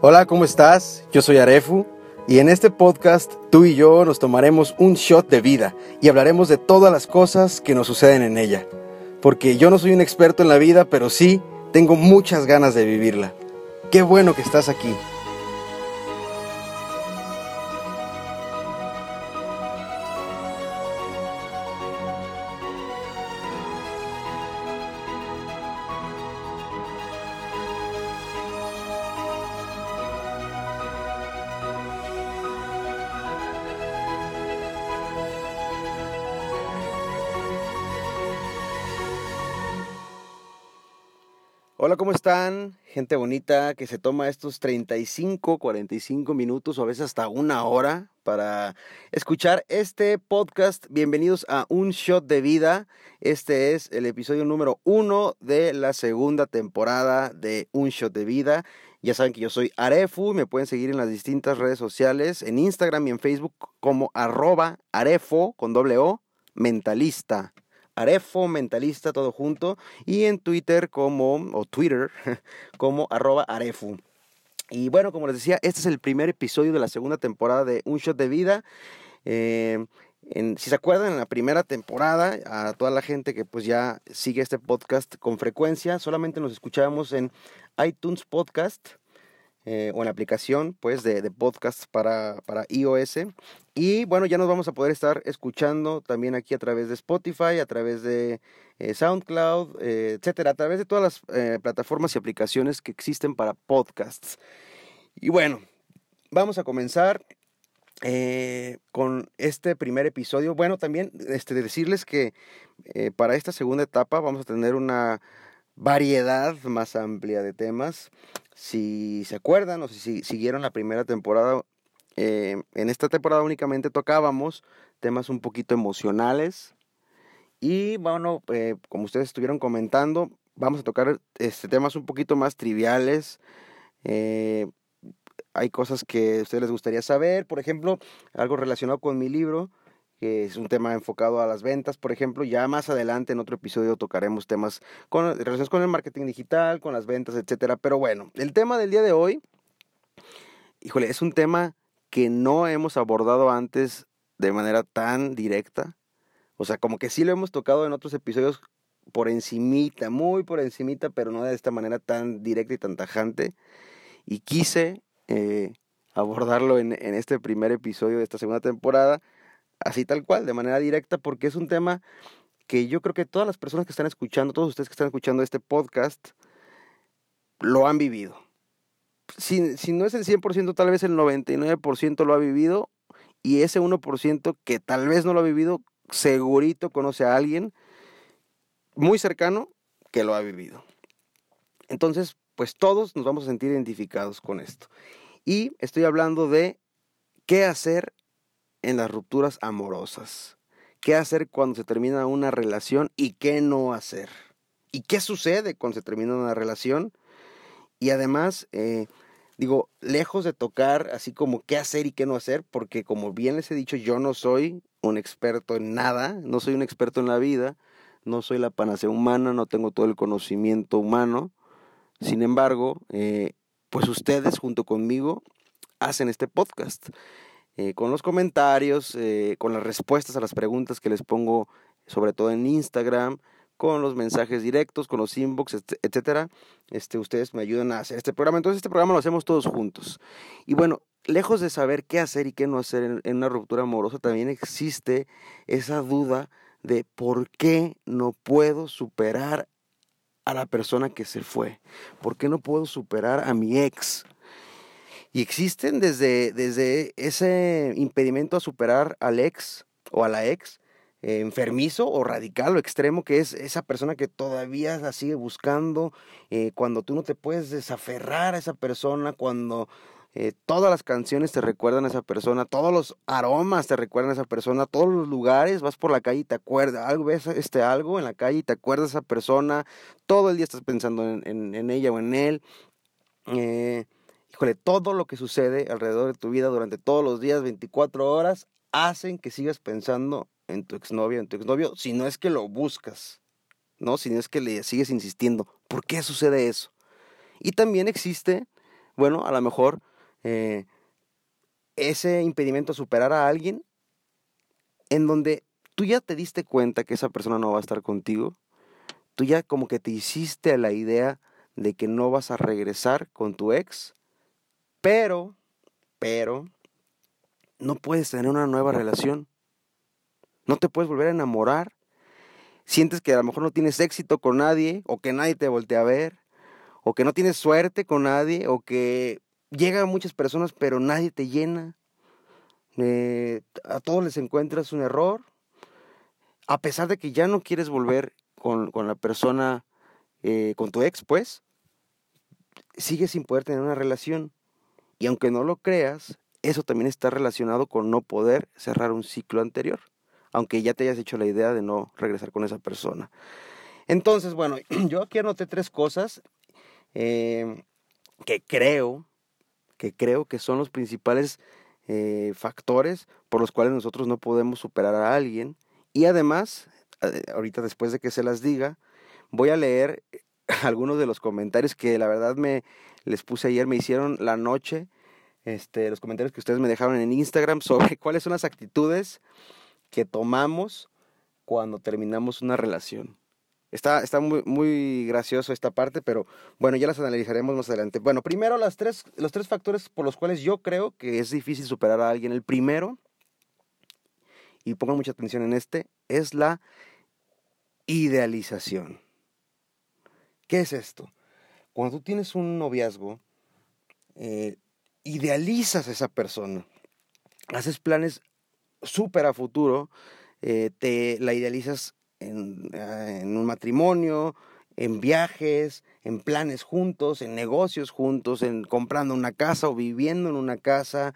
Hola, ¿cómo estás? Yo soy Arefu y en este podcast tú y yo nos tomaremos un shot de vida y hablaremos de todas las cosas que nos suceden en ella. Porque yo no soy un experto en la vida, pero sí tengo muchas ganas de vivirla. Qué bueno que estás aquí. Están? Gente bonita que se toma estos 35, 45 minutos o a veces hasta una hora para escuchar este podcast. Bienvenidos a Un Shot de Vida. Este es el episodio número uno de la segunda temporada de Un Shot de Vida. Ya saben que yo soy Arefu, me pueden seguir en las distintas redes sociales, en Instagram y en Facebook como arroba arefo con doble O mentalista. Arefo Mentalista, todo junto, y en Twitter como, o Twitter, como arroba. Y bueno, como les decía, este es el primer episodio de la segunda temporada de Un Shot de Vida. Eh, si se acuerdan, en la primera temporada, a toda la gente que pues ya sigue este podcast con frecuencia, solamente nos escuchábamos en iTunes Podcast eh, o en la aplicación pues de, de podcast para, para, iOS. Y bueno, ya nos vamos a poder estar escuchando también aquí a través de Spotify, a través de eh, SoundCloud, eh, etcétera, a través de todas las plataformas y aplicaciones que existen para podcasts. Y bueno, vamos a comenzar con este primer episodio. Bueno, también este, decirles que para esta segunda etapa vamos a tener una variedad más amplia de temas. Si se acuerdan o si siguieron la primera temporada, eh, en esta temporada únicamente tocábamos temas un poquito emocionales. Y bueno, eh, como ustedes estuvieron comentando, vamos a tocar este, temas un poquito más triviales. Eh, hay cosas que a ustedes les gustaría saber, por ejemplo, algo relacionado con mi libro que es un tema enfocado a las ventas, por ejemplo. Ya más adelante en otro episodio tocaremos temas con relaciones con el marketing digital, con las ventas, etcétera. Pero bueno, el tema del día de hoy, híjole, es un tema que no hemos abordado antes de manera tan directa. O sea, como que sí lo hemos tocado en otros episodios por encimita, muy por encimita, pero no de esta manera tan directa y tan tajante. Y quise eh, abordarlo en este primer episodio de esta segunda temporada así tal cual, de manera directa, porque es un tema que yo creo que todas las personas que están escuchando, todos ustedes que están escuchando este podcast, lo han vivido. Si, si no es el 100%, tal vez el 99% lo ha vivido y ese 1% que tal vez no lo ha vivido, segurito conoce a alguien muy cercano que lo ha vivido. Entonces, pues todos nos vamos a sentir identificados con esto. Y estoy hablando de qué hacer en las rupturas amorosas. ¿Qué hacer cuando se termina una relación y qué no hacer? ¿Y qué sucede cuando se termina una relación? Y además, eh, digo, lejos de tocar así como qué hacer y qué no hacer, porque como bien les he dicho, yo no soy un experto en nada, no soy un experto en la vida, no soy la panacea humana, no tengo todo el conocimiento humano. Sin embargo, eh, pues ustedes junto conmigo hacen este podcast. Eh, con los comentarios, eh, con las respuestas a las preguntas que les pongo, sobre todo en Instagram, con los mensajes directos, con los inbox, etcétera. Este, ustedes me ayudan a hacer este programa. Entonces, este programa lo hacemos todos juntos. Y bueno, lejos de saber qué hacer y qué no hacer en, en una ruptura amorosa, también existe esa duda de por qué no puedo superar a la persona que se fue. ¿Por qué no puedo superar a mi ex? Y existen desde, desde ese impedimento a superar al ex o a la ex, eh, enfermizo o radical o extremo, que es esa persona que todavía la sigue buscando, eh, cuando tú no te puedes desaferrar a esa persona, cuando eh, todas las canciones te recuerdan a esa persona, todos los aromas te recuerdan a esa persona, todos los lugares, vas por la calle y te acuerdas, algo, ves este algo en la calle y te acuerdas a esa persona, todo el día estás pensando en, en, ella o en él. Eh, híjole, todo lo que sucede alrededor de tu vida durante todos los días, 24 horas, hacen que sigas pensando en tu exnovia, en tu exnovio, si no es que lo buscas, ¿no? Si no es que le sigues insistiendo. ¿Por qué sucede eso? Y también existe Bueno, a lo mejor eh, ese impedimento a superar a alguien en donde tú ya te diste cuenta que esa persona no va a estar contigo, tú ya como que te hiciste la idea de que no vas a regresar con tu ex, pero, pero, no puedes tener una nueva relación. No te puedes volver a enamorar. Sientes que a lo mejor no tienes éxito con nadie, o que nadie te voltea a ver, o que no tienes suerte con nadie, o que llegan muchas personas pero nadie te llena. Eh, a todos les encuentras un error. A pesar de que ya no quieres volver con, la persona, eh, con tu ex, pues, sigues sin poder tener una relación. Y aunque no lo creas, eso también está relacionado con no poder cerrar un ciclo anterior, aunque ya te hayas hecho la idea de no regresar con esa persona. Entonces, bueno, yo aquí anoté tres cosas eh, que creo, que creo que son los principales eh, factores por los cuales nosotros no podemos superar a alguien. Y además, eh, ahorita después de que se las diga, voy a leer algunos de los comentarios que la verdad me les puse ayer, me hicieron la noche, este, los comentarios que ustedes me dejaron en Instagram sobre cuáles son las actitudes que tomamos cuando terminamos una relación. Está, está muy, muy gracioso esta parte, pero bueno, ya las analizaremos más adelante. Bueno, primero tres, los tres factores por los cuales yo creo que es difícil superar a alguien. El primero, y pongan mucha atención en este, es la idealización. ¿Qué es esto? Cuando tú tienes un noviazgo, eh, idealizas a esa persona, haces planes súper a futuro, eh, te la idealizas Ah, en, un matrimonio, en viajes, en planes juntos, en negocios juntos, en comprando una casa o viviendo en una casa.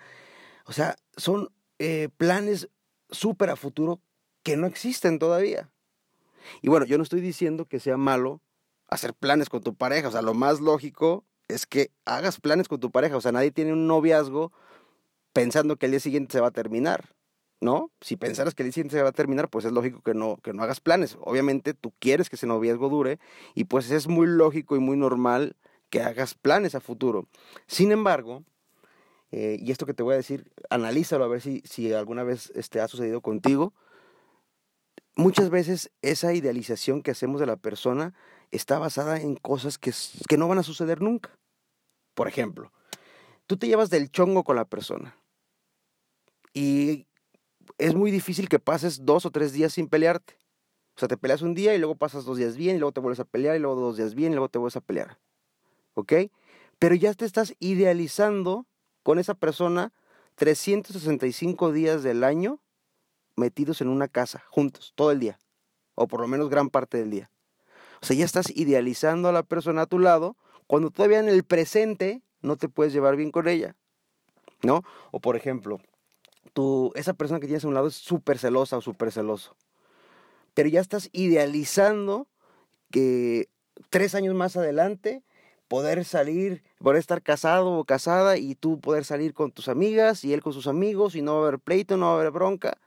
O sea, son eh, planes súper a futuro que no existen todavía. Y bueno, yo no estoy diciendo que sea malo hacer planes con tu pareja. O sea, lo más lógico es que hagas planes con tu pareja. O sea, nadie tiene un noviazgo pensando que el día siguiente se va a terminar. ¿no? Si pensaras que el siguiente se va a terminar, pues es lógico que no, que no hagas planes. Obviamente tú quieres que ese noviazgo dure y pues es muy lógico y muy normal que hagas planes a futuro. Sin embargo, eh, y esto que te voy a decir, analízalo a ver si, si alguna vez este, ha sucedido contigo. Muchas veces esa idealización que hacemos de la persona está basada en cosas que, no van a suceder nunca. Por ejemplo, tú te llevas del chongo con la persona y es muy difícil que pases dos o tres días sin pelearte. O sea, te peleas un día y luego pasas dos días bien y luego te vuelves a pelear y luego dos días bien y luego te vuelves a pelear. ¿Ok? Pero ya te estás idealizando con esa persona 365 días del año metidos en una casa, juntos, todo el día. O por lo menos gran parte del día. O sea, ya estás idealizando a la persona a tu lado cuando todavía en el presente no te puedes llevar bien con ella. ¿No? O por ejemplo, tú, esa persona que tienes a un lado es súper celosa o súper celoso. Pero ya estás idealizando que tres años más adelante poder salir, poder estar casado o casada y tú poder salir con tus amigas y él con sus amigos y no va a haber pleito, no va a haber bronca.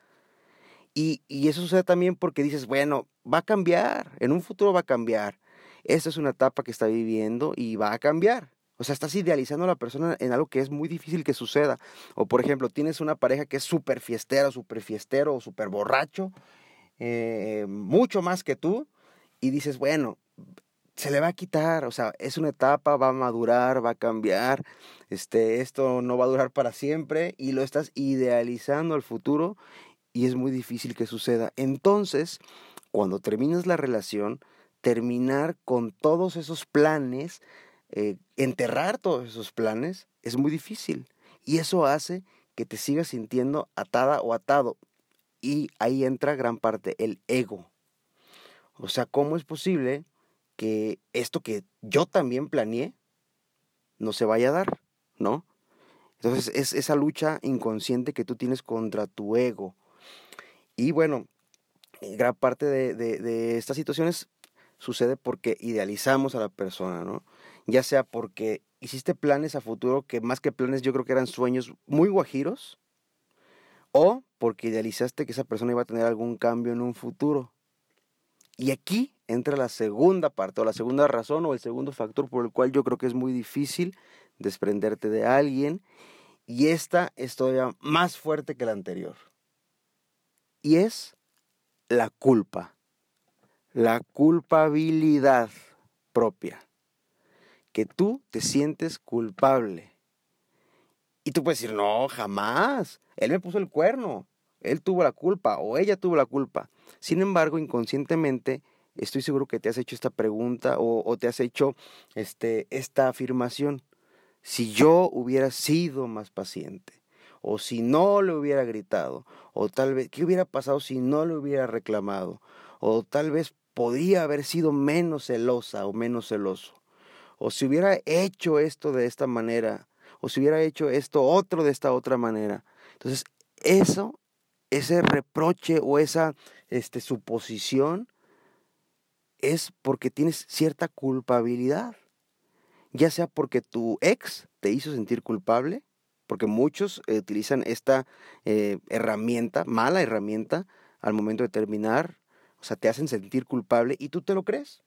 Y, eso sucede también porque dices, bueno, va a cambiar, en un futuro va a cambiar. Esta es una etapa que está viviendo y va a cambiar. O sea, estás idealizando a la persona en algo que es muy difícil que suceda. O por ejemplo, tienes una pareja que es súper fiestera, súper fiestero o súper borracho, eh, mucho más que tú, y dices, bueno, se le va a quitar, o sea, es una etapa, va a madurar, va a cambiar, este, esto no va a durar para siempre, y lo estás idealizando al futuro, y es muy difícil que suceda. Entonces, cuando terminas la relación, terminar con todos esos planes eh, enterrar todos esos planes es muy difícil. Y eso hace que te sigas sintiendo atada o atado. Y ahí entra gran parte el ego. O sea, ¿cómo es posible que esto que yo también planeé no se vaya a dar? ¿No? Entonces es esa lucha inconsciente que tú tienes contra tu ego. Y bueno, gran parte de, de estas situaciones sucede porque idealizamos a la persona, ¿no? Ya sea porque hiciste planes a futuro que más que planes yo creo que eran sueños muy guajiros, o porque idealizaste que esa persona iba a tener algún cambio en un futuro. Y aquí entra la segunda parte, o la segunda razón, o el segundo factor por el cual yo creo que es muy difícil desprenderte de alguien y esta es todavía más fuerte que la anterior. Y es la culpa, la culpabilidad propia, que tú te sientes culpable. Y tú puedes decir, no, jamás, él me puso el cuerno, él tuvo la culpa o ella tuvo la culpa. Sin embargo, inconscientemente, estoy seguro que te has hecho esta pregunta o, te has hecho este, esta afirmación. Si yo hubiera sido más paciente, o si no le hubiera gritado, o tal vez, ¿qué hubiera pasado si no le hubiera reclamado? O tal vez podría haber sido menos celosa o menos celoso. O si hubiera hecho esto de esta manera, o si hubiera hecho esto otro de esta otra manera. Entonces, eso, ese reproche o esa este, suposición es porque tienes cierta culpabilidad. Ya sea porque tu ex te hizo sentir culpable, porque muchos eh, utilizan esta eh, herramienta, mala herramienta, al momento de terminar, o sea, te hacen sentir culpable y tú te lo crees.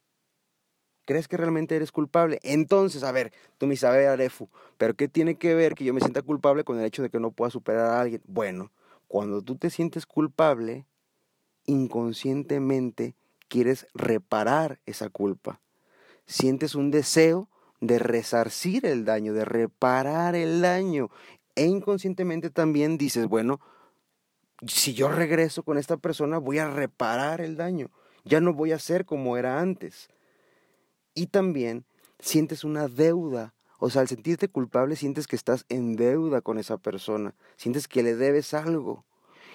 ¿Crees que realmente eres culpable? Entonces, a ver, tú me sabes, Arefu, pero ¿qué tiene que ver que yo me sienta culpable con el hecho de que no pueda superar a alguien? Bueno, cuando tú te sientes culpable, inconscientemente quieres reparar esa culpa. Sientes un deseo de resarcir el daño, de reparar el daño. E inconscientemente también dices, bueno, si yo regreso con esta persona, voy a reparar el daño. Ya no voy a ser como era antes. Y también sientes una deuda. O sea, al sentirte culpable, sientes que estás en deuda con esa persona. Sientes que le debes algo.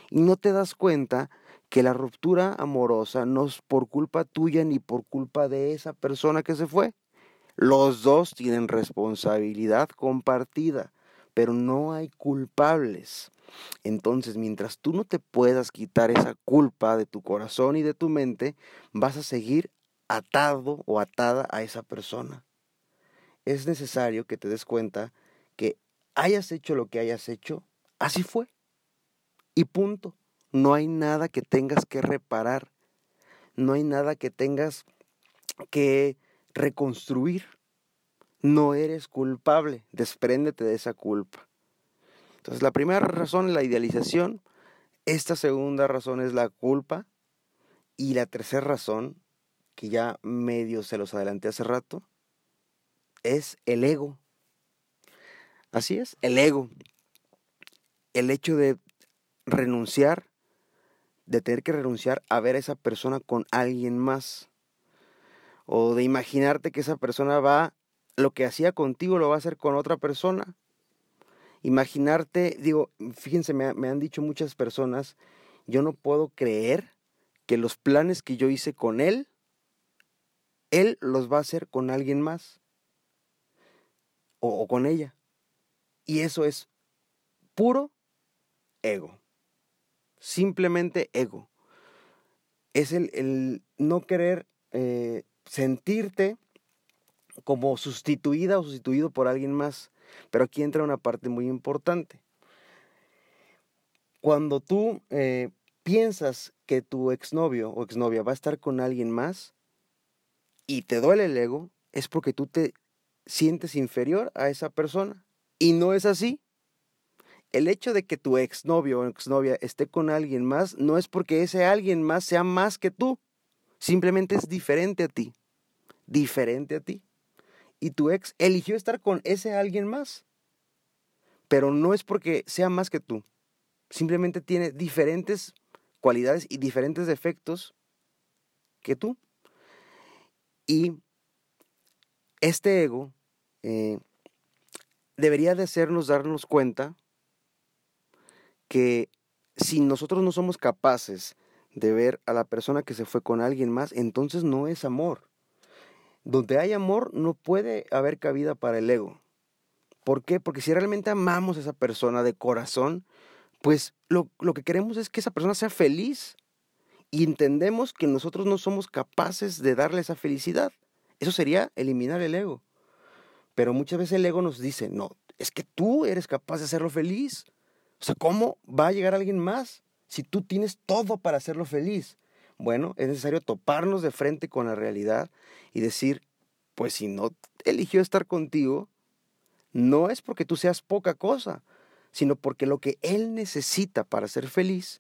Y no te das cuenta que la ruptura amorosa no es por culpa tuya ni por culpa de esa persona que se fue. Los dos tienen responsabilidad compartida, pero no hay culpables. Entonces, mientras tú no te puedas quitar esa culpa de tu corazón y de tu mente, vas a seguir atado o atada a esa persona. Es necesario que te des cuenta que hayas hecho lo que hayas hecho, así fue. Y punto. No hay nada que tengas que reparar. No hay nada que tengas que reconstruir. No eres culpable. Despréndete de esa culpa. Entonces, la primera razón es la idealización. Esta segunda razón es la culpa. Y la tercera razón, que ya medio se los adelanté hace rato, es el ego. Así es, el ego. El hecho de renunciar de tener que renunciar a ver a esa persona con alguien más. O de imaginarte que esa persona va, lo que hacía contigo lo va a hacer con otra persona. Imaginarte, digo, fíjense, me, me han dicho muchas personas, yo no puedo creer que los planes que yo hice con él, él los va a hacer con alguien más. o con ella. Y eso es puro ego simplemente ego. Es el, no querer eh, sentirte como sustituida o sustituido por alguien más. Pero aquí entra una parte muy importante. Cuando tú eh, piensas que tu exnovio o exnovia va a estar con alguien más y te duele el ego, es porque tú te sientes inferior a esa persona. Y no es así el hecho de que tu exnovio o exnovia esté con alguien más no es porque ese alguien más sea más que tú. Simplemente es diferente a ti. Diferente a ti. Y tu ex eligió estar con ese alguien más. Pero no es porque sea más que tú. Simplemente tiene diferentes cualidades y diferentes defectos que tú. Y este ego eh, debería de hacernos darnos cuenta que si nosotros no somos capaces de ver a la persona que se fue con alguien más, entonces no es amor. Donde hay amor no puede haber cabida para el ego. ¿Por qué? Porque si realmente amamos a esa persona de corazón, pues lo, lo que queremos es que esa persona sea feliz. Y entendemos que nosotros no somos capaces de darle esa felicidad. Eso sería eliminar el ego. Pero muchas veces el ego nos dice, no, es que tú eres capaz de hacerlo feliz. O sea, ¿cómo va a llegar alguien más si tú tienes todo para hacerlo feliz? Bueno, es necesario toparnos de frente con la realidad y decir, pues si no eligió estar contigo, no es porque tú seas poca cosa, sino porque lo que él necesita para ser feliz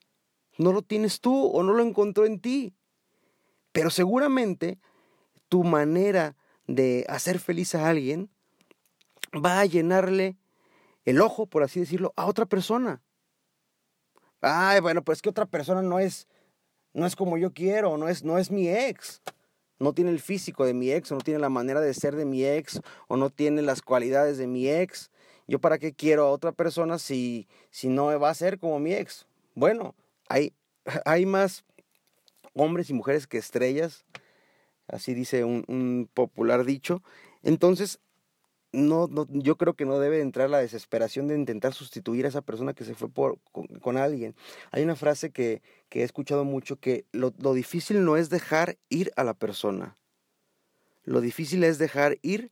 no lo tienes tú o no lo encontró en ti. Pero seguramente tu manera de hacer feliz a alguien va a llenarle el ojo, por así decirlo, a otra persona. Ay, bueno, pues que otra persona no es, no es como yo quiero, no es, no es mi ex. No tiene el físico de mi ex, no tiene la manera de ser de mi ex, o no tiene las cualidades de mi ex. ¿Yo para qué quiero a otra persona si, si no va a ser como mi ex? Bueno, hay, hay más hombres y mujeres que estrellas, así dice un popular dicho. Entonces, no, no, yo creo que no debe entrar la desesperación de intentar sustituir a esa persona que se fue por, con, alguien. Hay una frase que, que he escuchado mucho que lo, lo, difícil no es dejar ir a la persona. Lo difícil es dejar ir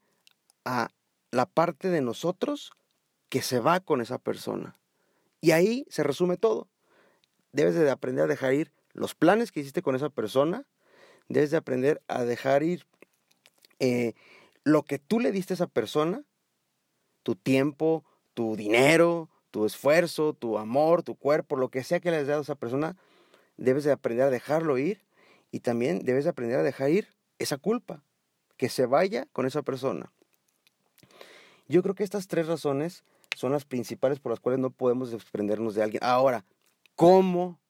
a la parte de nosotros que se va con esa persona. Y ahí se resume todo. Debes de aprender a dejar ir los planes que hiciste con esa persona. Debes de aprender a dejar ir eh, lo que tú le diste a esa persona, tu tiempo, tu dinero, tu esfuerzo, tu amor, tu cuerpo, lo que sea que le hayas dado a esa persona, debes de aprender a dejarlo ir y también debes de aprender a dejar ir esa culpa, que se vaya con esa persona. Yo creo que estas tres razones son las principales por las cuales no podemos desprendernos de alguien. Ahora, ¿cómo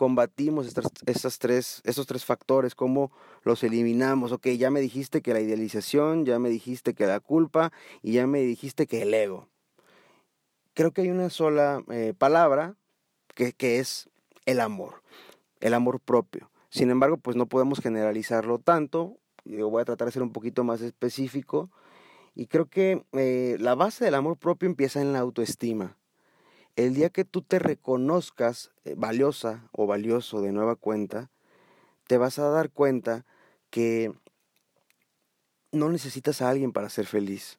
combatimos estas, tres, estos tres factores, cómo los eliminamos. Ok, ya me dijiste que la idealización, ya me dijiste que la culpa y ya me dijiste que el ego. Creo que hay una sola eh, palabra que, que es el amor, el amor propio. Sin embargo, pues no podemos generalizarlo tanto. Yo voy a tratar de ser un poquito más específico. Y creo que eh, la base del amor propio empieza en la autoestima. El día que tú te reconozcas eh, valiosa o valioso de nueva cuenta, te vas a dar cuenta que no necesitas a alguien para ser feliz.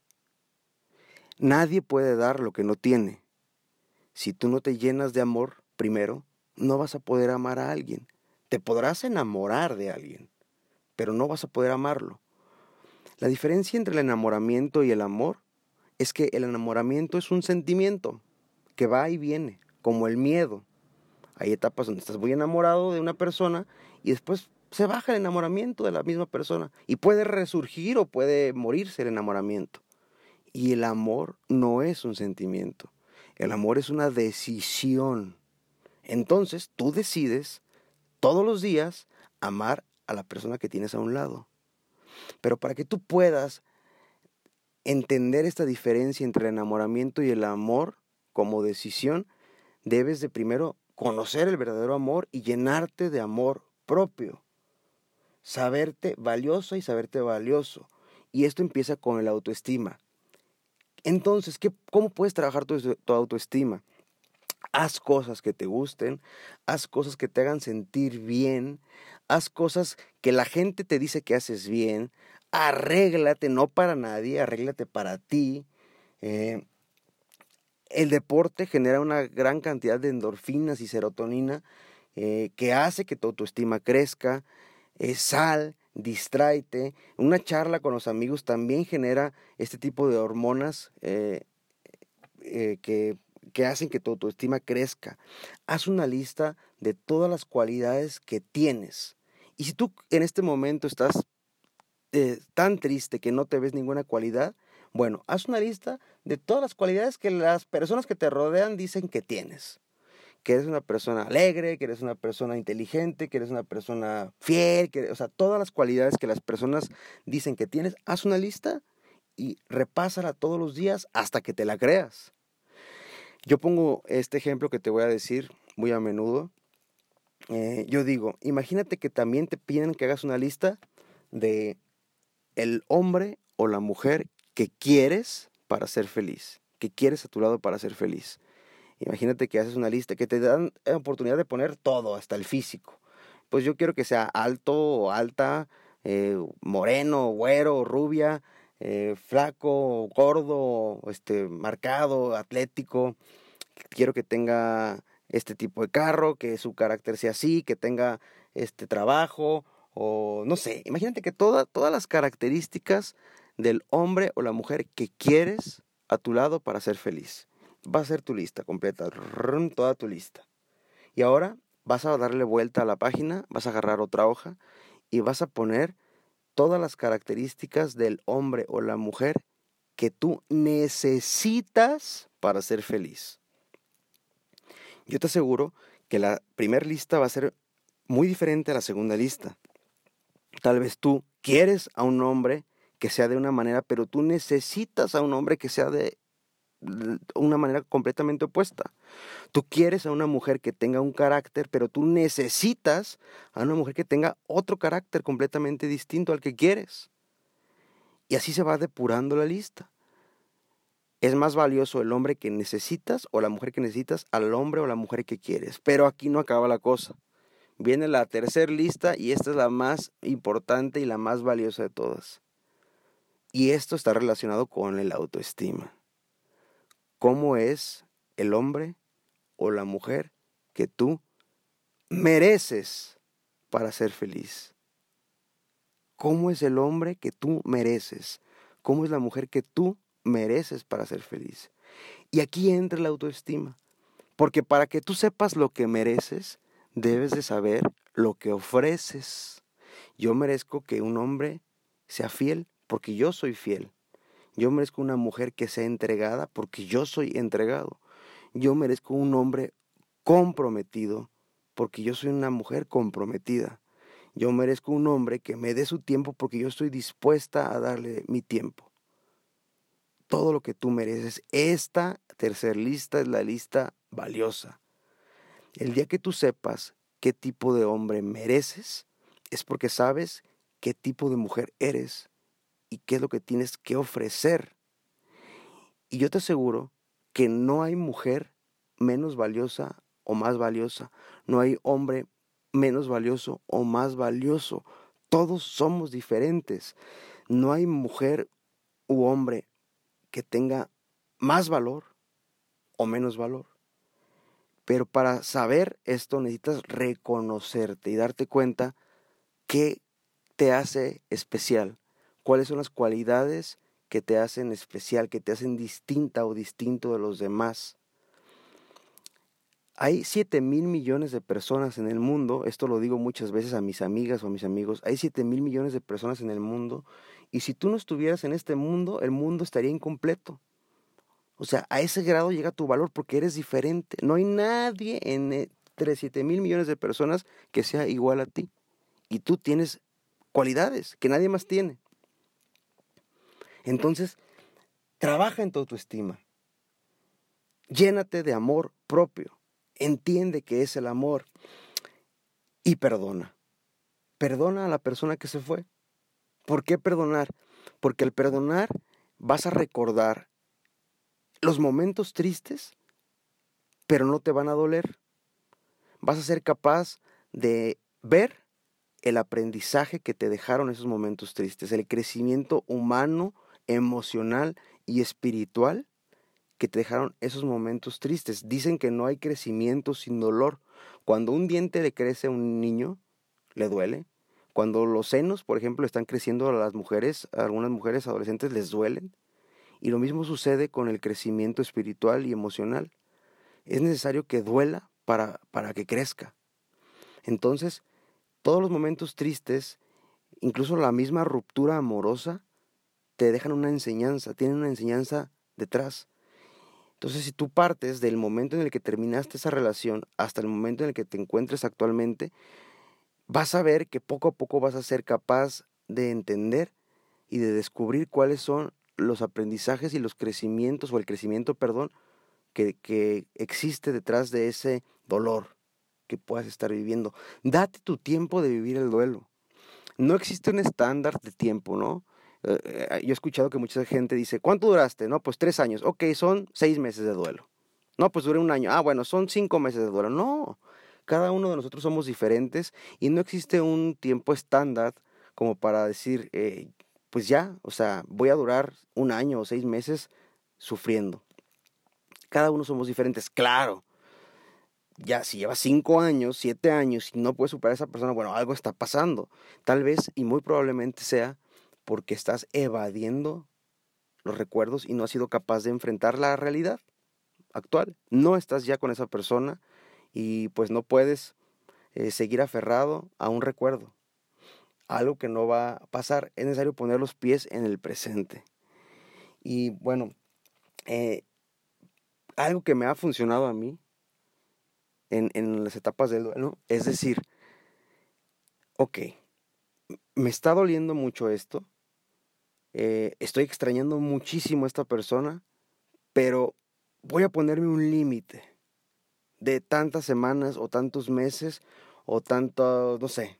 Nadie puede dar lo que no tiene. Si tú no te llenas de amor primero, no vas a poder amar a alguien. Te podrás enamorar de alguien, pero no vas a poder amarlo. La diferencia entre el enamoramiento y el amor es que el enamoramiento es un sentimiento, que va y viene, como el miedo. Hay etapas donde estás muy enamorado de una persona y después se baja el enamoramiento de la misma persona y puede resurgir o puede morirse el enamoramiento. Y el amor no es un sentimiento, el amor es una decisión. Entonces tú decides todos los días amar a la persona que tienes a un lado. Pero para que tú puedas entender esta diferencia entre el enamoramiento y el amor, como decisión, debes de primero conocer el verdadero amor y llenarte de amor propio. Saberte valioso y saberte valioso. Y esto empieza con la autoestima. Entonces, ¿qué, ¿cómo puedes trabajar tu, tu autoestima? Haz cosas que te gusten, haz cosas que te hagan sentir bien, haz cosas que la gente te dice que haces bien, arréglate, no para nadie, arréglate para ti. Eh, el deporte genera una gran cantidad de endorfinas y serotonina eh, que hace que tu autoestima crezca. sal, distráete. Una charla con los amigos también genera este tipo de hormonas eh, eh, que, que hacen que tu autoestima crezca. Haz una lista de todas las cualidades que tienes. Y si tú en este momento estás tan triste que no te ves ninguna cualidad, bueno, haz una lista de todas las cualidades que las personas que te rodean dicen que tienes. Que eres una persona alegre, que eres una persona inteligente, que eres una persona fiel, que, o sea, todas las cualidades que las personas dicen que tienes, haz una lista y repásala todos los días hasta que te la creas. Yo pongo este ejemplo que te voy a decir muy a menudo. Eh, yo digo, imagínate que también te piden que hagas una lista de el hombre o la mujer que quieres para ser feliz, que quieres a tu lado para ser feliz. Imagínate que haces una lista que te dan la oportunidad de poner todo, hasta el físico. Pues yo quiero que sea alto o alta, eh, moreno, güero, rubia, eh, flaco, gordo, este, marcado, atlético. Quiero que tenga este tipo de carro, que su carácter sea así, que tenga este trabajo, o no sé, imagínate que todas las características del hombre o la mujer que quieres a tu lado para ser feliz. Va a ser tu lista completa, toda tu lista. Y ahora vas a darle vuelta a la página, vas a agarrar otra hoja y vas a poner todas las características del hombre o la mujer que tú necesitas para ser feliz. Yo te aseguro que la primera lista va a ser muy diferente a la segunda lista. Tal vez tú quieres a un hombre que sea de una manera, pero tú necesitas a un hombre que sea de una manera completamente opuesta. Tú quieres a una mujer que tenga un carácter, pero tú necesitas a una mujer que tenga otro carácter completamente distinto al que quieres. Y así se va depurando la lista. Es más valioso el hombre que necesitas o la mujer que necesitas al hombre o la mujer que quieres. Pero aquí no acaba la cosa. Viene la tercera lista y esta es la más importante y la más valiosa de todas. Y esto está relacionado con el autoestima cómo es el hombre o la mujer que tú mereces para ser feliz. ¿Cómo es el hombre que tú mereces? ¿Cómo es la mujer que tú mereces para ser feliz? Y aquí entra la autoestima. Porque para que tú sepas lo que mereces, debes de saber lo que ofreces. Yo merezco que un hombre sea fiel porque yo soy fiel. Yo merezco una mujer que sea entregada porque yo soy entregado. Yo merezco un hombre comprometido porque yo soy una mujer comprometida. Yo merezco un hombre que me dé su tiempo porque yo estoy dispuesta a darle mi tiempo. Todo lo que tú mereces. Esta tercer lista es la lista valiosa. El día que tú sepas qué tipo de hombre mereces, es porque sabes qué tipo de mujer eres y qué es lo que tienes que ofrecer. Y yo te aseguro que no hay mujer menos valiosa o más valiosa, no hay hombre menos valioso o más valioso. Todos somos diferentes. No hay mujer u hombre que tenga más valor o menos valor. Pero para saber esto necesitas reconocerte y darte cuenta qué te hace especial, cuáles son las cualidades que te hacen especial, que te hacen distinta o distinto de los demás. Hay 7 mil millones de personas en el mundo, esto lo digo muchas veces a mis amigas o a mis amigos, hay 7 mil millones de personas en el mundo y si tú no estuvieras en este mundo, el mundo estaría incompleto. O sea, a ese grado llega tu valor porque eres diferente. No hay nadie entre 7 mil millones de personas que sea igual a ti. Y tú tienes cualidades que nadie más tiene. Entonces, trabaja en tu autoestima. Llénate de amor propio. Entiende que es el amor. Y perdona. Perdona a la persona que se fue. ¿Por qué perdonar? Porque al perdonar vas a recordar los momentos tristes, pero no te van a doler. Vas a ser capaz de ver el aprendizaje que te dejaron esos momentos tristes, el crecimiento humano emocional y espiritual que te dejaron esos momentos tristes. Dicen que no hay crecimiento sin dolor. Cuando un diente le crece a un niño, le duele. Cuando los senos, por ejemplo, están creciendo a las mujeres, a algunas mujeres adolescentes les duelen. Y lo mismo sucede con el crecimiento espiritual y emocional. Es necesario que duela para, para que crezca. Entonces, todos los momentos tristes, incluso la misma ruptura amorosa, te dejan una enseñanza, tienen una enseñanza detrás. Entonces, si tú partes del momento en el que terminaste esa relación hasta el momento en el que te encuentres actualmente, vas a ver que poco a poco vas a ser capaz de entender y de descubrir cuáles son los aprendizajes y los crecimientos, o el crecimiento, perdón, que, que existe detrás de ese dolor que puedas estar viviendo. Date tu tiempo de vivir el duelo. No existe un estándar de tiempo, ¿no? Eh, eh, yo he escuchado que mucha gente dice, ¿cuánto duraste? No, pues tres años. Ok, son seis meses de duelo. No, pues duré un año. Ah, bueno, son cinco meses de duelo. No, cada uno de nosotros somos diferentes y no existe un tiempo estándar como para decir, eh, pues ya, o sea, voy a durar un año o seis meses sufriendo. Cada uno somos diferentes, claro. Ya, si llevas cinco años, siete años y no puedes superar a esa persona, bueno, algo está pasando. Tal vez y muy probablemente sea porque estás evadiendo los recuerdos y no has sido capaz de enfrentar la realidad actual. No estás ya con esa persona y pues no puedes eh, seguir aferrado a un recuerdo. Algo que no va a pasar. Es necesario poner los pies en el presente. Y bueno, eh, algo que me ha funcionado a mí en, en las etapas del duelo es decir, ok, me está doliendo mucho esto, eh, estoy extrañando muchísimo a esta persona, pero voy a ponerme un límite de tantas semanas o tantos meses o tanto, no sé,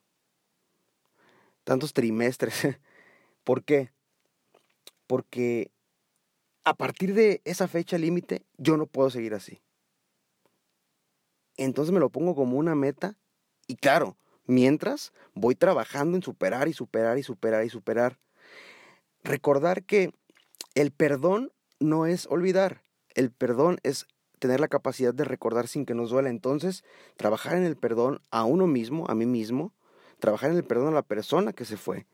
tantos trimestres. ¿Por qué? Porque a partir de esa fecha límite yo no puedo seguir así. Entonces me lo pongo como una meta y claro, mientras voy trabajando en superar y superar y superar y superar. Recordar que el perdón no es olvidar, el perdón es tener la capacidad de recordar sin que nos duela. Entonces, trabajar en el perdón a uno mismo, a mí mismo, trabajar en el perdón a la persona que se fue,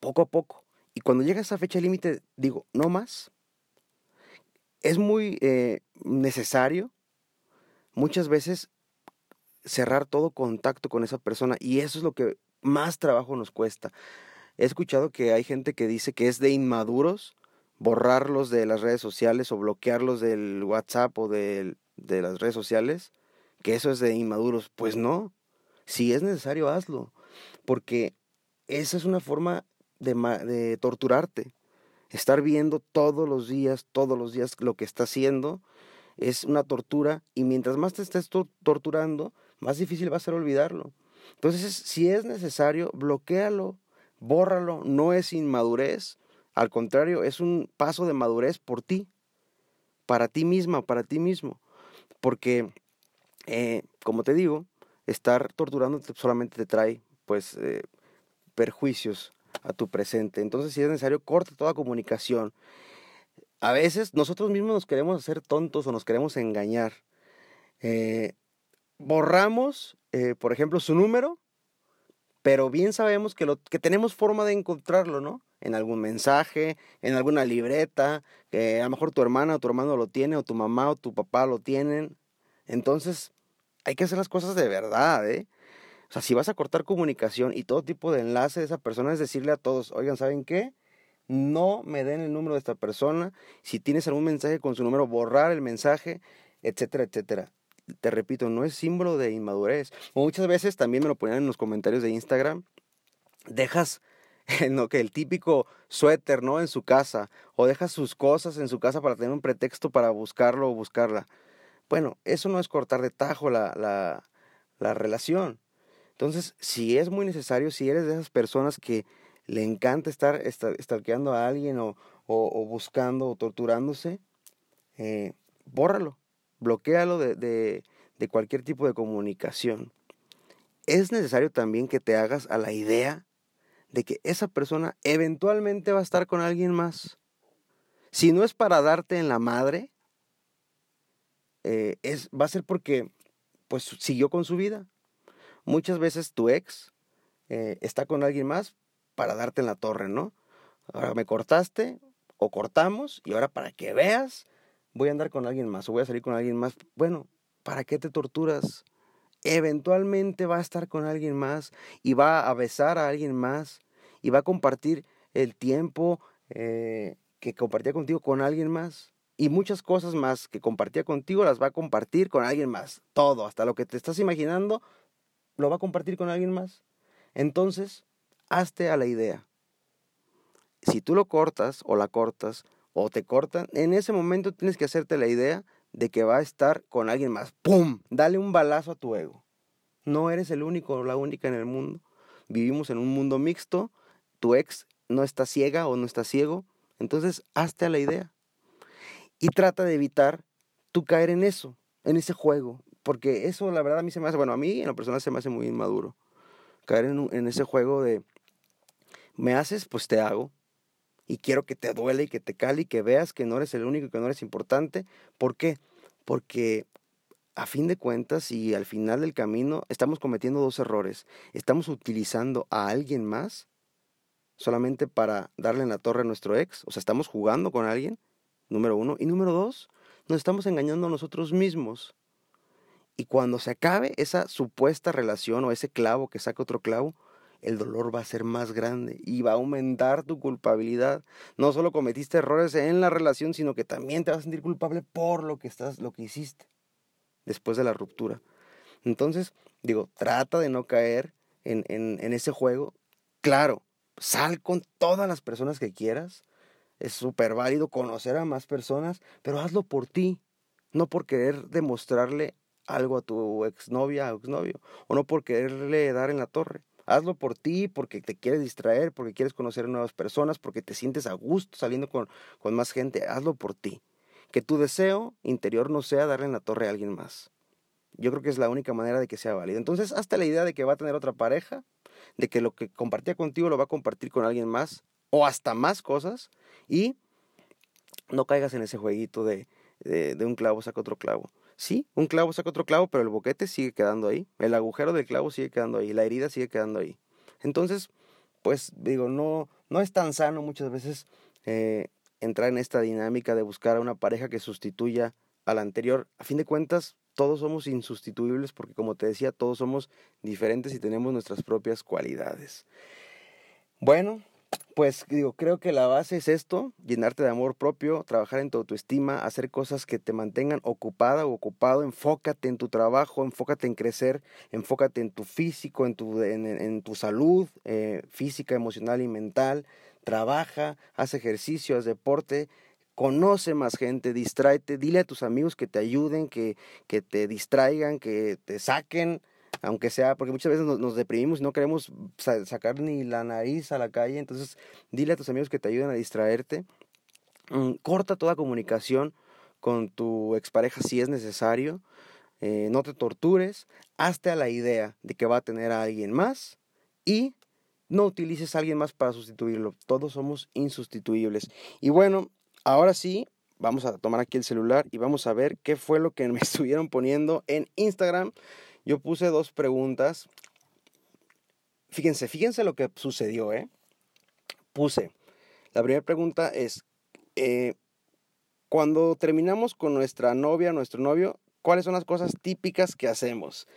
poco a poco. Y cuando llega esa fecha límite, digo, no más. Es muy eh, necesario muchas veces cerrar todo contacto con esa persona y eso es lo que más trabajo nos cuesta. He escuchado que hay gente que dice que es de inmaduros borrarlos de las redes sociales o bloquearlos del WhatsApp o de, las redes sociales, que eso es de inmaduros. Pues no, si es necesario hazlo, porque esa es una forma de, de torturarte. Estar viendo todos los días, todos los días lo que está haciendo, es una tortura y mientras más te estés torturando, más difícil va a ser olvidarlo. Entonces, si es necesario, bloquealo, bórralo, no es inmadurez, al contrario, es un paso de madurez por ti, para ti misma, para ti mismo, porque, eh, como te digo, estar torturando solamente te trae, pues, eh, perjuicios a tu presente. Entonces, si es necesario, corta toda comunicación. A veces nosotros mismos nos queremos hacer tontos o nos queremos engañar. Eh, borramos, por ejemplo, su número, pero bien sabemos que, lo, que tenemos forma de encontrarlo, ¿no? En algún mensaje, en alguna libreta, que a lo mejor tu hermana o tu hermano lo tiene, o tu mamá o tu papá lo tienen. Entonces, hay que hacer las cosas de verdad, ¿eh? O sea, si vas a cortar comunicación y todo tipo de enlace de esa persona, es decirle a todos, oigan, ¿saben qué? No me den el número de esta persona. Si tienes algún mensaje con su número, borrar el mensaje, etcétera, etcétera te repito, no es símbolo de inmadurez. muchas veces también me lo ponían en los comentarios de Instagram, dejas no, que el típico suéter, ¿no? En su casa, o dejas sus cosas en su casa para tener un pretexto para buscarlo o buscarla. Bueno, eso no es cortar de tajo la, la, la relación. Entonces, si es muy necesario, si eres de esas personas que le encanta estar estalqueando a alguien o, o, buscando o torturándose, eh, bórralo bloquealo de, de, cualquier tipo de comunicación. Es necesario también que te hagas a la idea de que esa persona eventualmente va a estar con alguien más. Si no es para darte en la madre, eh, es, va a ser porque pues siguió con su vida. Muchas veces tu ex eh, está con alguien más para darte en la torre, ¿no? Ahora me cortaste o cortamos y ahora para que veas voy a andar con alguien más o voy a salir con alguien más. Bueno, ¿para qué te torturas? Eventualmente va a estar con alguien más y va a besar a alguien más y va a compartir el tiempo eh, que compartía contigo con alguien más. Y muchas cosas más que compartía contigo las va a compartir con alguien más. Todo, hasta lo que te estás imaginando, lo va a compartir con alguien más. Entonces, hazte a la idea. Si tú lo cortas o la cortas, o te cortan, en ese momento tienes que hacerte la idea de que va a estar con alguien más. ¡Pum! Dale un balazo a tu ego. No eres el único o la única en el mundo. Vivimos en un mundo mixto. Tu ex no está ciega o no está ciego. Entonces, hazte a la idea. Y trata de evitar tú caer en eso, en ese juego. Porque eso, la verdad, a mí se me hace, bueno, a mí en lo personal se me hace muy inmaduro. Caer en, en ese juego de, me haces, pues te hago y quiero que te duele y que te cale y que veas que no eres el único, que no eres importante. ¿Por qué? Porque a fin de cuentas y al final del camino estamos cometiendo dos errores. Estamos utilizando a alguien más solamente para darle en la torre a nuestro ex. O sea, estamos jugando con alguien, número uno. Y número dos, nos estamos engañando a nosotros mismos. Y cuando se acabe esa supuesta relación o ese clavo que saca otro clavo, el dolor va a ser más grande y va a aumentar tu culpabilidad. No solo cometiste errores en la relación, sino que también te vas a sentir culpable por lo que estás, lo que hiciste después de la ruptura. Entonces, digo, trata de no caer en, en, en ese juego. Claro, sal con todas las personas que quieras. Es súper válido conocer a más personas, pero hazlo por ti, no por querer demostrarle algo a tu exnovia o exnovio, o no por quererle dar en la torre. Hazlo por ti, porque te quieres distraer, porque quieres conocer nuevas personas, porque te sientes a gusto saliendo con, con más gente. Hazlo por ti. Que tu deseo interior no sea darle en la torre a alguien más. Yo creo que es la única manera de que sea válido. Entonces, hasta la idea de que va a tener otra pareja, de que lo que compartía contigo lo va a compartir con alguien más, o hasta más cosas, y no caigas en ese jueguito de, de, de un clavo saca otro clavo. Sí, un clavo saca otro clavo, pero el boquete sigue quedando ahí, el agujero del clavo sigue quedando ahí, la herida sigue quedando ahí. Entonces, pues digo, no, no es tan sano muchas veces eh, entrar en esta dinámica de buscar a una pareja que sustituya a la anterior. A fin de cuentas, todos somos insustituibles porque como te decía, todos somos diferentes y tenemos nuestras propias cualidades. Bueno, pues digo, creo que la base es esto, llenarte de amor propio, trabajar en tu autoestima, hacer cosas que te mantengan ocupada o ocupado, enfócate en tu trabajo, enfócate en crecer, enfócate en tu físico, en tu, en, tu salud eh, física, emocional y mental, trabaja, haz ejercicio, haz deporte, conoce más gente, distráete, dile a tus amigos que te ayuden, que, que te distraigan, que te saquen, aunque sea, porque muchas veces nos, deprimimos y no queremos sacar ni la nariz a la calle, entonces dile a tus amigos que te ayuden a distraerte, mm, corta toda comunicación con tu expareja si es necesario, eh, no te tortures, hazte a la idea de que va a tener a alguien más y no utilices a alguien más para sustituirlo. Todos somos insustituibles. Y bueno, Ahora sí, vamos a tomar aquí el celular y vamos a ver qué fue lo que me estuvieron poniendo en Instagram. Yo puse dos preguntas. Fíjense, fíjense lo que sucedió, ¿eh? Puse, la primera pregunta es, eh, cuando terminamos con nuestra novia, nuestro novio, ¿cuáles son las cosas típicas que hacemos?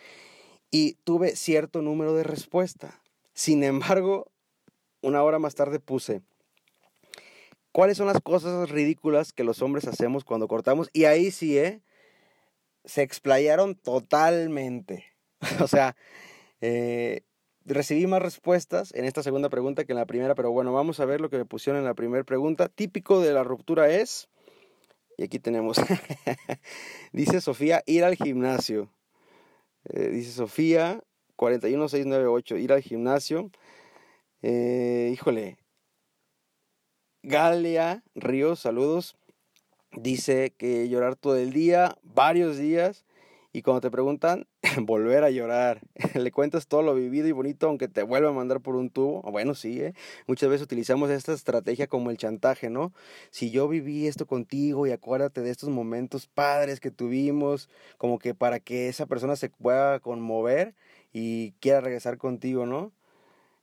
Y tuve cierto número de respuesta. Sin embargo, una hora más tarde puse, ¿Cuáles son las cosas ridículas que los hombres hacemos cuando cortamos? Y ahí sí, ¿eh? Se explayaron totalmente. o sea, eh, recibí más respuestas en esta segunda pregunta que en la primera, pero bueno, vamos a ver lo que me pusieron en la primera pregunta. Típico de la ruptura es, y aquí tenemos, dice Sofía, ir al gimnasio. Eh, dice Sofía, 41698, ir al gimnasio. Eh, híjole, Galia Ríos, saludos. Dice que llorar todo el día, varios días, y cuando te preguntan, volver a llorar. Le cuentas todo lo vivido y bonito, aunque te vuelva a mandar por un tubo. Bueno, sí, ¿eh? muchas veces utilizamos esta estrategia como el chantaje, ¿no? Si yo viví esto contigo y acuérdate de estos momentos padres que tuvimos, como que para que esa persona se pueda conmover y quiera regresar contigo, ¿no?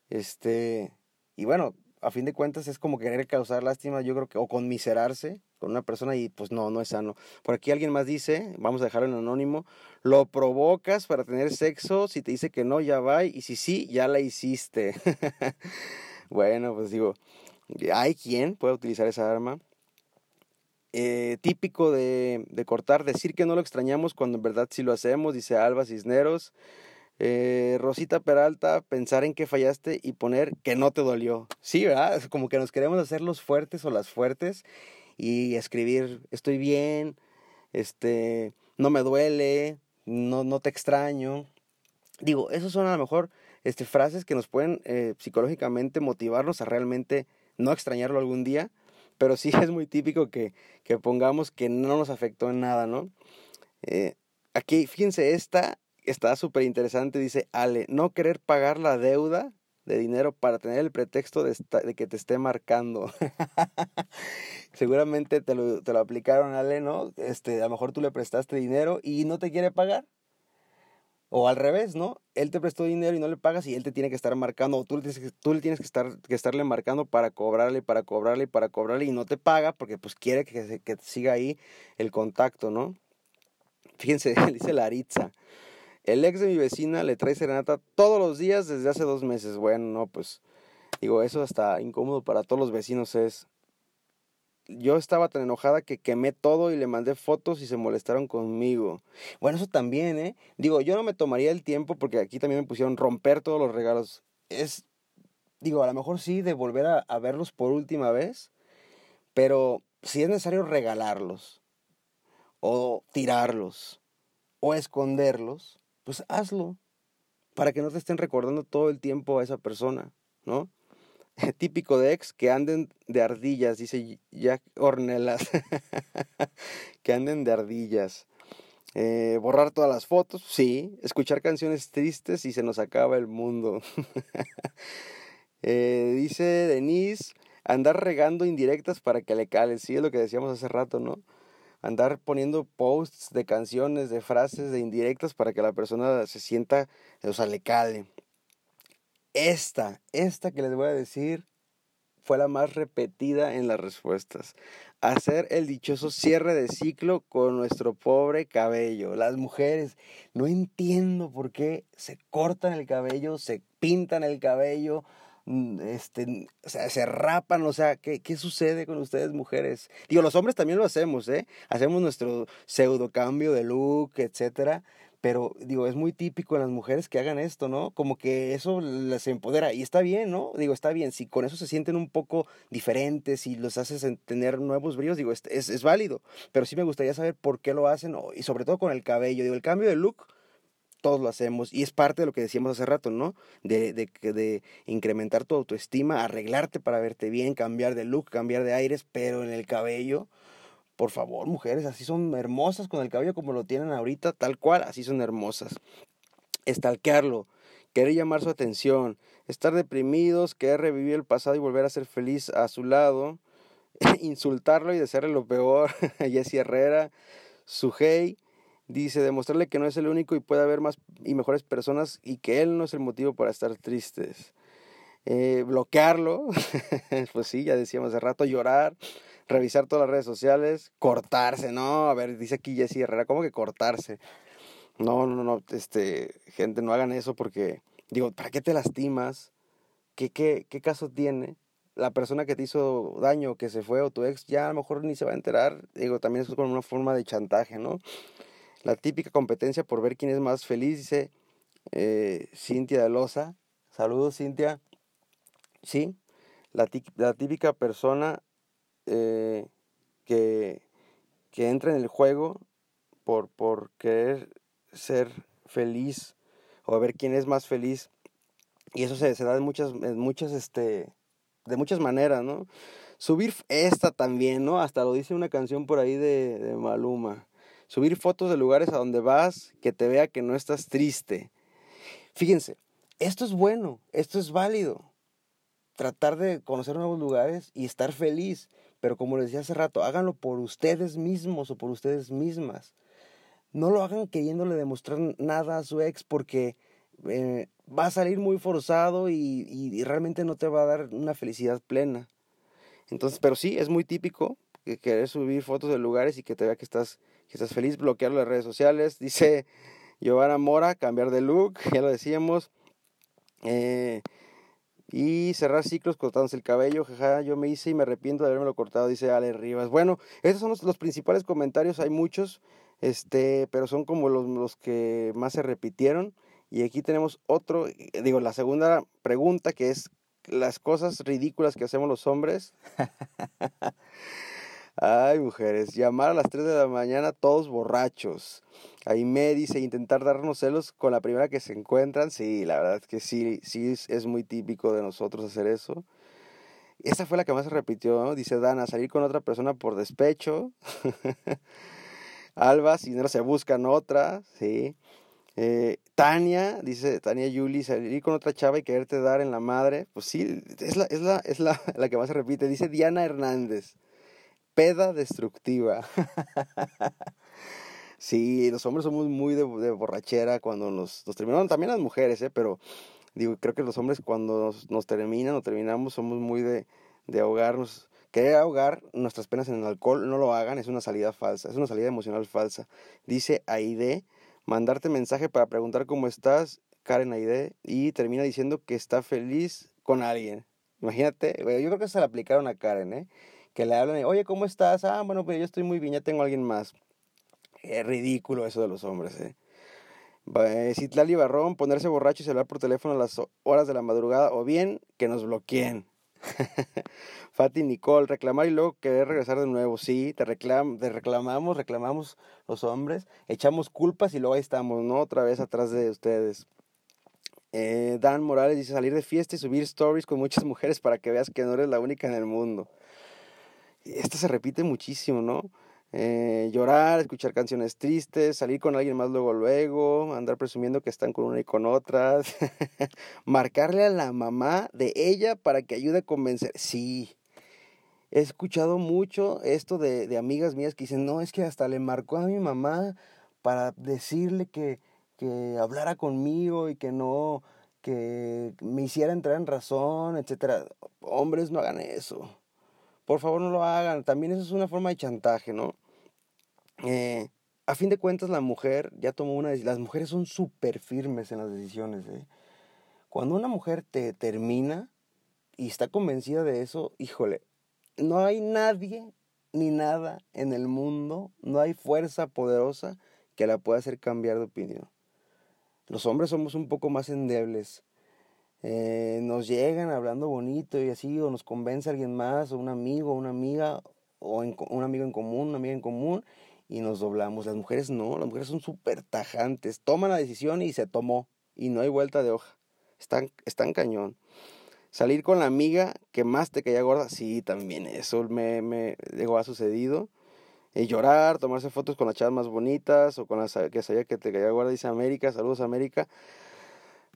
Este, y bueno, a fin de cuentas es como querer causar lástima, yo creo que, o conmiserarse con una persona y pues no, no es sano. Por aquí alguien más dice, vamos a dejarlo en anónimo, lo provocas para tener sexo, si te dice que no, ya va, y si sí, ya la hiciste. bueno, pues digo, hay quien puede utilizar esa arma. Eh, típico de, de cortar, decir que no lo extrañamos cuando en verdad sí lo hacemos, dice Alba Cisneros. Eh, Rosita Peralta, pensar en que fallaste y poner que no te dolió. Sí, ¿verdad? Como que nos queremos hacer los fuertes o las fuertes y escribir, estoy bien, este, no me duele, no, no te extraño. Digo, esos son a lo mejor este, frases que nos pueden eh, psicológicamente motivarnos a realmente no extrañarlo algún día, pero sí es muy típico que, que pongamos que no nos afectó en nada, ¿no? Eh, aquí, fíjense, esta está súper interesante, dice Ale, no querer pagar la deuda de dinero para tener el pretexto de, de que te esté marcando. Seguramente te lo, te lo aplicaron, Ale, ¿no? Este, a lo mejor tú le prestaste dinero y no te quiere pagar. O al revés, ¿no? Él te prestó dinero y no le pagas y él te tiene que estar marcando, o tú le tienes que, tú le tienes que, estar, que estarle marcando para cobrarle, para cobrarle, para cobrarle y no te paga porque pues quiere que, que siga ahí el contacto, ¿no? Fíjense, dice Laritza. El ex de mi vecina le trae serenata todos los días desde hace dos meses. Bueno, no, pues digo, eso hasta incómodo para todos los vecinos es yo estaba tan enojada que quemé todo y le mandé fotos y se molestaron conmigo. Bueno, eso también, ¿eh? Digo, yo no me tomaría el tiempo porque aquí también me pusieron romper todos los regalos. Es, digo, a lo mejor sí de volver a, a verlos por última vez, pero si es necesario regalarlos, o tirarlos, o esconderlos, pues hazlo, para que no te estén recordando todo el tiempo a esa persona, ¿no? típico de ex, que anden de ardillas, dice Jack Ornelas. que anden de ardillas. Eh, borrar todas las fotos, sí. Escuchar canciones tristes y se nos acaba el mundo. Eh, dice Denise, andar regando indirectas para que le cale. Sí, es lo que decíamos hace rato, ¿no? Andar poniendo posts de canciones, de frases, de indirectas para que la persona se sienta, o sea, le cale. Esta, esta que les voy a decir fue la más repetida en las respuestas. Hacer el dichoso cierre de ciclo con nuestro pobre cabello. Las mujeres, no entiendo por qué se cortan el cabello, se pintan el cabello, este, o sea, se rapan, o sea, ¿qué, ¿qué sucede con ustedes mujeres? Digo, los hombres también lo hacemos, ¿eh? Hacemos nuestro pseudo cambio de look, etcétera, pero digo, es muy típico en las mujeres que hagan esto, ¿no? Como que eso les empodera y está bien, ¿no? Digo, está bien, si con eso se sienten un poco diferentes y los haces tener nuevos brillos, digo, es, es, válido, pero sí me gustaría saber por qué lo hacen y sobre todo con el cabello, digo, el cambio de look todos lo hacemos y es parte de lo que decíamos hace rato, ¿no? De, de, de incrementar tu autoestima, arreglarte para verte bien, cambiar de look, cambiar de aires, pero en el cabello, por favor, mujeres, así son hermosas con el cabello como lo tienen ahorita, tal cual, así son hermosas. Estalquearlo, querer llamar su atención, estar deprimidos, querer revivir el pasado y volver a ser feliz a su lado, insultarlo y desearle lo peor. Jessie Herrera, Sujei, dice, demostrarle que no es el único y puede haber más y mejores personas y que él no es el motivo para estar tristes. Eh, bloquearlo, pues sí, ya decíamos hace rato, llorar, revisar todas las redes sociales, cortarse, ¿no? A ver, dice aquí Jessy Herrera, ¿cómo que cortarse? No, no, no, este, gente, no hagan eso porque, digo, ¿para qué te lastimas? ¿Qué, qué, qué caso tiene? La persona que te hizo daño, que se fue, o tu ex, ya a lo mejor ni se va a enterar. Digo, también es como una forma de chantaje, ¿no? La típica competencia por ver quién es más feliz, dice eh, Cintia de Loza. Saludos, Cintia. Sí, la, la típica persona eh, que, que entra en el juego por, por querer ser feliz o ver quién es más feliz. Y eso se, se da de muchas, muchas, este, de muchas maneras, ¿no? Subir esta también, ¿no? Hasta lo dice una canción por ahí de, de Maluma. Subir fotos de lugares a donde vas, que te vea que no estás triste. Fíjense, esto es bueno, esto es válido. Tratar de conocer nuevos lugares y estar feliz. Pero como les decía hace rato, háganlo por ustedes mismos o por ustedes mismas. No lo hagan queriéndole demostrar nada a su ex porque eh, va a salir muy forzado y, realmente no te va a dar una felicidad plena. Entonces, pero sí, es muy típico que querer subir fotos de lugares y que te vea que estás, que estás feliz, bloquear las redes sociales. Dice Giovanna Mora, cambiar de look, ya lo decíamos. Eh, y cerrar ciclos cortándose el cabello, jaja, yo me hice y me arrepiento de haberme cortado, dice Ale Rivas. Bueno, estos son los, principales comentarios, hay muchos, este, pero son como los, los que más se repitieron. Y aquí tenemos otro, digo, la segunda pregunta que es las cosas ridículas que hacemos los hombres. Ay, mujeres, llamar a las 3 de la mañana todos borrachos. Ahí me dice intentar darnos celos con la primera que se encuentran. Sí, la verdad es que sí, sí es, muy típico de nosotros hacer eso. Esa fue la que más se repitió, dice Dana, salir con otra persona por despecho. Alba, si no se buscan otra, sí. Eh, Tania, dice Tania Yuli, salir con otra chava y quererte dar en la madre. Pues sí, es la, es la, es la, la que más se repite. Dice Diana Hernández peda destructiva. Sí, los hombres somos muy de, borrachera cuando nos, nos terminamos, también las mujeres, ¿eh? pero digo, creo que los hombres cuando nos, terminan o terminamos somos muy de, de ahogarnos. Querer ahogar nuestras penas en el alcohol, no lo hagan, es una salida falsa, es una salida emocional falsa. Dice Aide, mandarte mensaje para preguntar cómo estás, Karen Aide, y termina diciendo que está feliz con alguien. Imagínate, yo creo que se le aplicaron a Karen, ¿eh? Que le hablan, oye, ¿cómo estás? Ah, bueno, pues yo estoy muy bien, ya tengo a alguien más. Es ridículo eso de los hombres, ¿eh? Citlali Barrón, ponerse borracho y hablar por teléfono a las horas de la madrugada, o bien que nos bloqueen. Fati Nicole, reclamar y luego querer regresar de nuevo. Sí, te, reclam te reclamamos, reclamamos los hombres, echamos culpas y luego ahí estamos, ¿no? Otra vez atrás de ustedes. Eh, Dan Morales dice salir de fiesta y subir stories con muchas mujeres para que veas que no eres la única en el mundo. Esto se repite muchísimo, ¿no? Eh, llorar, escuchar canciones tristes, salir con alguien más luego luego, andar presumiendo que están con una y con otras, marcarle a la mamá de ella para que ayude a convencer. Sí, he escuchado mucho esto de, de amigas mías que dicen, no, es que hasta le marcó a mi mamá para decirle que, que hablara conmigo y que no, que me hiciera entrar en razón, etcétera. Hombres, no hagan eso. Por favor, no lo hagan. También eso es una forma de chantaje, ¿no? Eh, a fin de cuentas, la mujer ya tomó una decisión. Las mujeres son súper firmes en las decisiones. ¿eh? Cuando una mujer te termina y está convencida de eso, híjole, no hay nadie ni nada en el mundo, no hay fuerza poderosa que la pueda hacer cambiar de opinión. Los hombres somos un poco más endebles. Eh, nos llegan hablando bonito y así, o nos convence alguien más, o un amigo, una amiga, o un amigo en común, una amiga en común, y nos doblamos. Las mujeres no, las mujeres son súper tajantes. Toman la decisión y se tomó, y no hay vuelta de hoja. Están, están cañón. Salir con la amiga que más te caía gorda, sí, también eso me, me ha sucedido. Y llorar, tomarse fotos con las chavas más bonitas o con las que sabía que te caía gorda, dice América, saludos América.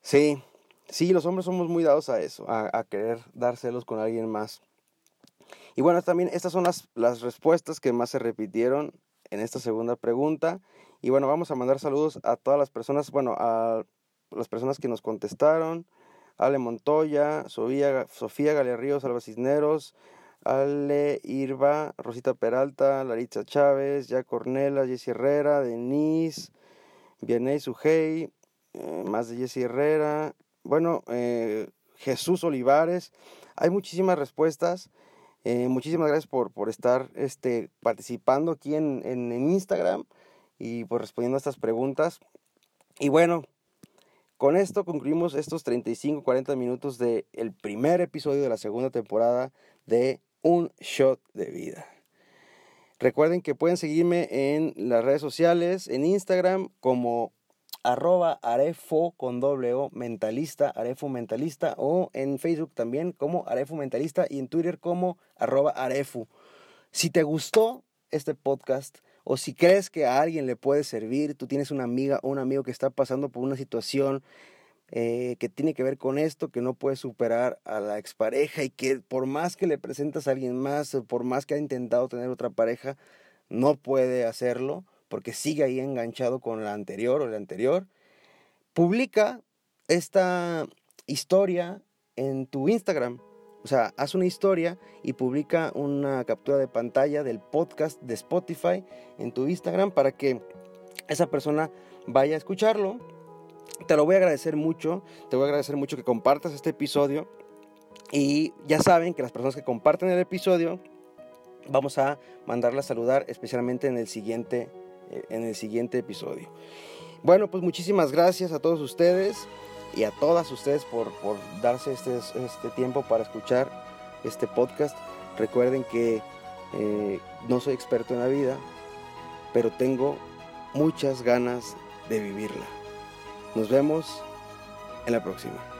Sí, sí, los hombres somos muy dados a eso, a, querer dar celos con alguien más. Y bueno, también estas son las, respuestas que más se repitieron en esta segunda pregunta. Y bueno, vamos a mandar saludos a todas las personas, bueno, a las personas que nos contestaron. Ale Montoya, Sofía, Sofía Ríos, Alba Cisneros, Ale Irva, Rosita Peralta, Laritza Chávez, Ya Cornela, Jessy Herrera, Denise, Vianey Sujei, eh, más de Jessy Herrera, bueno, eh, Jesús Olivares. Hay muchísimas respuestas. Eh, muchísimas gracias por, por estar este, participando aquí en, en, Instagram y por respondiendo a estas preguntas. Y bueno, con esto concluimos estos 35, 40 minutos del el primer episodio de la segunda temporada de un shot de vida. Recuerden que pueden seguirme en las redes sociales, en Instagram como arroba arefo con doble o mentalista, arefo mentalista o en Facebook también como arefo mentalista y en Twitter como arroba arefu. Si te gustó este podcast o si crees que a alguien le puede servir, tú tienes una amiga o un amigo que está pasando por una situación eh, que tiene que ver con esto, que no puede superar a la expareja y que por más que le presentas a alguien más, por más que ha intentado tener otra pareja, no puede hacerlo porque sigue ahí enganchado con la anterior o la anterior, publica esta historia en tu Instagram. O sea, haz una historia y publica una captura de pantalla del podcast de Spotify en tu Instagram para que esa persona vaya a escucharlo te lo voy a agradecer mucho, te voy a agradecer mucho que compartas este episodio y ya saben que las personas que comparten el episodio vamos a mandarla a saludar especialmente en el siguiente, en el siguiente episodio. Bueno, pues muchísimas gracias a todos ustedes y a todas ustedes por, por darse este, este tiempo para escuchar este podcast. Recuerden que eh, no soy experto en la vida, pero tengo muchas ganas de vivirla. Nos vemos en la próxima.